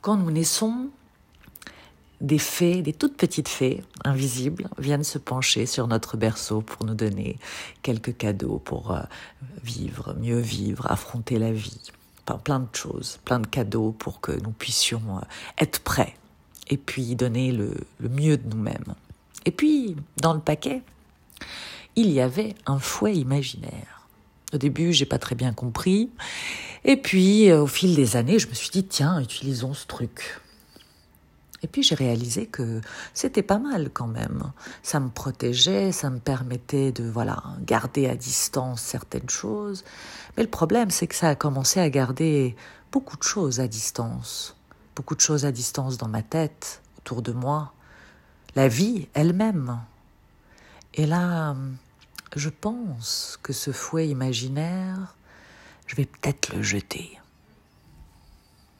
Quand nous naissons, des fées, des toutes petites fées invisibles, viennent se pencher sur notre berceau pour nous donner quelques cadeaux pour euh, vivre, mieux vivre, affronter la vie. plein de choses, plein de cadeaux pour que nous puissions euh, être prêts et puis donner le, le mieux de nous-mêmes. Et puis, dans le paquet, il y avait un fouet imaginaire. Au début, j'ai pas très bien compris. Et puis, euh, au fil des années, je me suis dit, tiens, utilisons ce truc. Et puis j'ai réalisé que c'était pas mal quand même. Ça me protégeait, ça me permettait de voilà garder à distance certaines choses. Mais le problème, c'est que ça a commencé à garder beaucoup de choses à distance, beaucoup de choses à distance dans ma tête, autour de moi, la vie elle-même. Et là, je pense que ce fouet imaginaire, je vais peut-être le jeter.